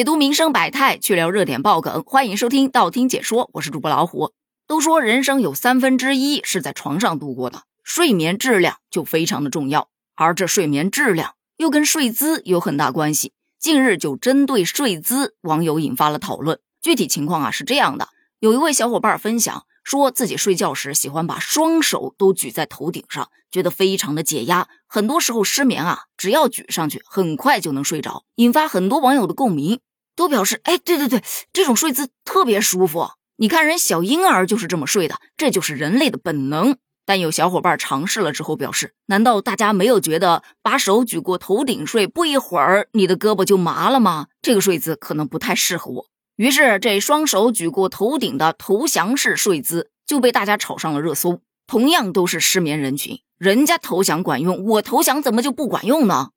解读民生百态，去聊热点爆梗，欢迎收听道听解说，我是主播老虎。都说人生有三分之一是在床上度过的，睡眠质量就非常的重要，而这睡眠质量又跟睡姿有很大关系。近日就针对睡姿，网友引发了讨论。具体情况啊是这样的，有一位小伙伴分享。说自己睡觉时喜欢把双手都举在头顶上，觉得非常的解压。很多时候失眠啊，只要举上去，很快就能睡着，引发很多网友的共鸣，都表示：哎，对对对，这种睡姿特别舒服。你看人小婴儿就是这么睡的，这就是人类的本能。但有小伙伴尝试了之后表示：难道大家没有觉得把手举过头顶睡，不一会儿你的胳膊就麻了吗？这个睡姿可能不太适合我。于是，这双手举过头顶的投降式睡姿就被大家炒上了热搜。同样都是失眠人群，人家投降管用，我投降怎么就不管用呢？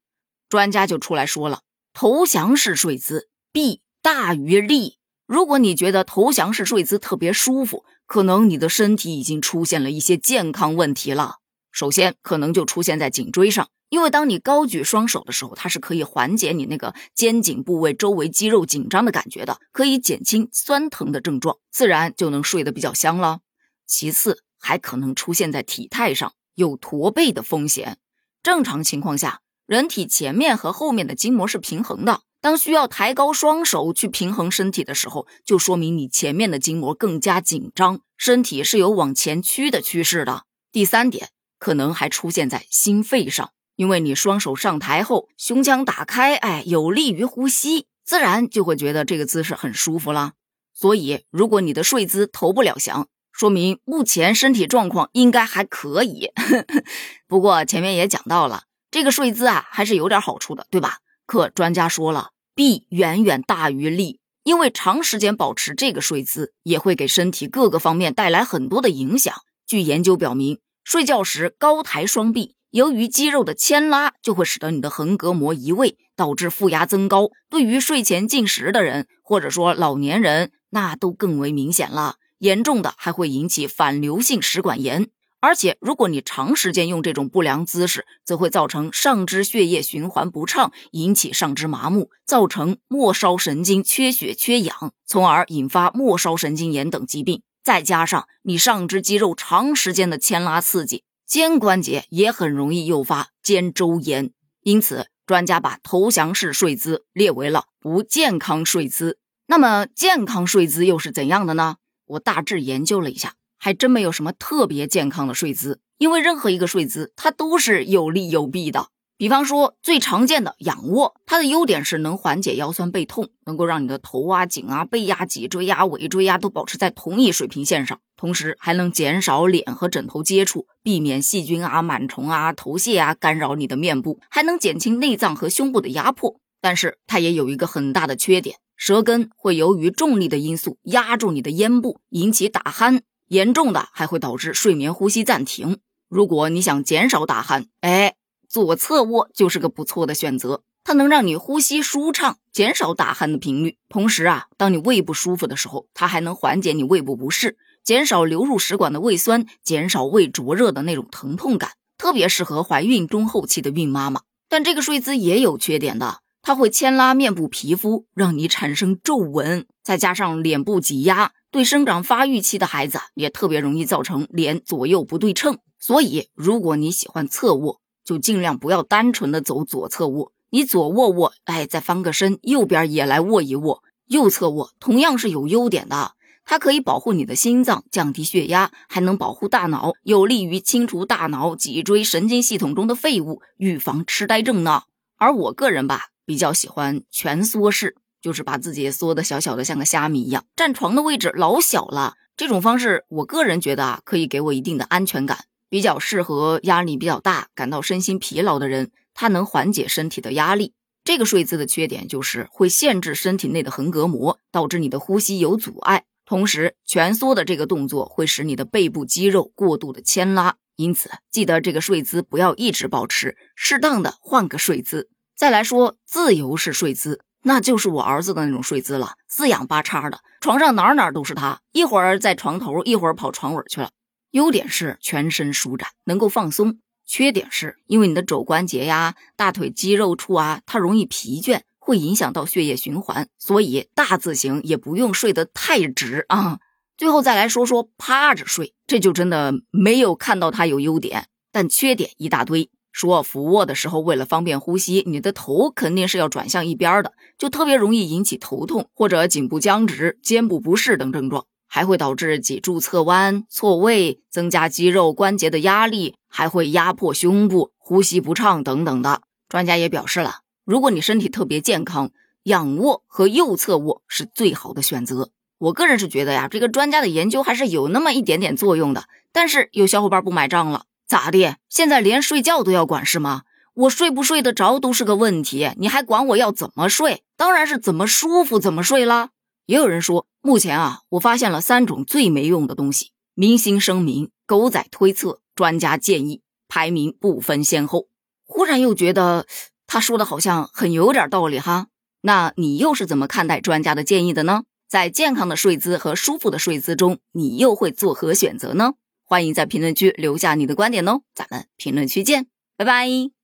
专家就出来说了，投降式睡姿弊大于利。如果你觉得投降式睡姿特别舒服，可能你的身体已经出现了一些健康问题了。首先，可能就出现在颈椎上。因为当你高举双手的时候，它是可以缓解你那个肩颈部位周围肌肉紧张的感觉的，可以减轻酸疼的症状，自然就能睡得比较香了。其次，还可能出现在体态上，有驼背的风险。正常情况下，人体前面和后面的筋膜是平衡的，当需要抬高双手去平衡身体的时候，就说明你前面的筋膜更加紧张，身体是有往前屈的趋势的。第三点，可能还出现在心肺上。因为你双手上抬后，胸腔打开，哎，有利于呼吸，自然就会觉得这个姿势很舒服了。所以，如果你的睡姿投不了降，说明目前身体状况应该还可以。不过前面也讲到了，这个睡姿啊，还是有点好处的，对吧？可专家说了，弊远远大于利，因为长时间保持这个睡姿，也会给身体各个方面带来很多的影响。据研究表明，睡觉时高抬双臂。由于肌肉的牵拉，就会使得你的横膈膜移位，导致负压增高。对于睡前进食的人，或者说老年人，那都更为明显了。严重的还会引起反流性食管炎。而且，如果你长时间用这种不良姿势，则会造成上肢血液循环不畅，引起上肢麻木，造成末梢神经缺血缺氧，从而引发末梢神经炎等疾病。再加上你上肢肌肉长时间的牵拉刺激。肩关节也很容易诱发肩周炎，因此专家把投降式睡姿列为了不健康睡姿。那么健康睡姿又是怎样的呢？我大致研究了一下，还真没有什么特别健康的睡姿，因为任何一个睡姿它都是有利有弊的。比方说，最常见的仰卧，它的优点是能缓解腰酸背痛，能够让你的头啊、颈啊、背呀、脊椎呀、尾椎呀都保持在同一水平线上，同时还能减少脸和枕头接触，避免细菌啊、螨虫啊、头屑啊干扰你的面部，还能减轻内脏和胸部的压迫。但是它也有一个很大的缺点，舌根会由于重力的因素压住你的咽部，引起打鼾，严重的还会导致睡眠呼吸暂停。如果你想减少打鼾，哎。左侧卧就是个不错的选择，它能让你呼吸舒畅，减少打鼾的频率。同时啊，当你胃不舒服的时候，它还能缓解你胃部不适，减少流入食管的胃酸，减少胃灼热的那种疼痛感，特别适合怀孕中后期的孕妈妈。但这个睡姿也有缺点的，它会牵拉面部皮肤，让你产生皱纹，再加上脸部挤压，对生长发育期的孩子也特别容易造成脸左右不对称。所以，如果你喜欢侧卧，就尽量不要单纯的走左侧卧，你左卧卧，哎，再翻个身，右边也来卧一卧。右侧卧同样是有优点的，它可以保护你的心脏，降低血压，还能保护大脑，有利于清除大脑、脊椎神经系统中的废物，预防痴呆症呢。而我个人吧，比较喜欢蜷缩式，就是把自己缩的小小的，像个虾米一样，占床的位置老小了。这种方式，我个人觉得啊，可以给我一定的安全感。比较适合压力比较大、感到身心疲劳的人，它能缓解身体的压力。这个睡姿的缺点就是会限制身体内的横膈膜，导致你的呼吸有阻碍。同时，蜷缩的这个动作会使你的背部肌肉过度的牵拉，因此记得这个睡姿不要一直保持，适当的换个睡姿。再来说自由式睡姿，那就是我儿子的那种睡姿了，四仰八叉的，床上哪哪都是他，一会儿在床头，一会儿跑床尾去了。优点是全身舒展，能够放松；缺点是因为你的肘关节呀、大腿肌肉处啊，它容易疲倦，会影响到血液循环，所以大字型也不用睡得太直啊。最后再来说说趴着睡，这就真的没有看到它有优点，但缺点一大堆。说俯卧的时候，为了方便呼吸，你的头肯定是要转向一边的，就特别容易引起头痛或者颈部僵直、肩部不适等症状，还会导致脊柱侧弯、错位，增加肌肉关节的压力，还会压迫胸部、呼吸不畅等等的。专家也表示了，如果你身体特别健康，仰卧和右侧卧是最好的选择。我个人是觉得呀，这个专家的研究还是有那么一点点作用的，但是有小伙伴不买账了。咋的？现在连睡觉都要管是吗？我睡不睡得着都是个问题，你还管我要怎么睡？当然是怎么舒服怎么睡啦。也有人说，目前啊，我发现了三种最没用的东西：明星声明、狗仔推测、专家建议，排名不分先后。忽然又觉得他说的好像很有点道理哈。那你又是怎么看待专家的建议的呢？在健康的睡姿和舒服的睡姿中，你又会作何选择呢？欢迎在评论区留下你的观点哦，咱们评论区见，拜拜。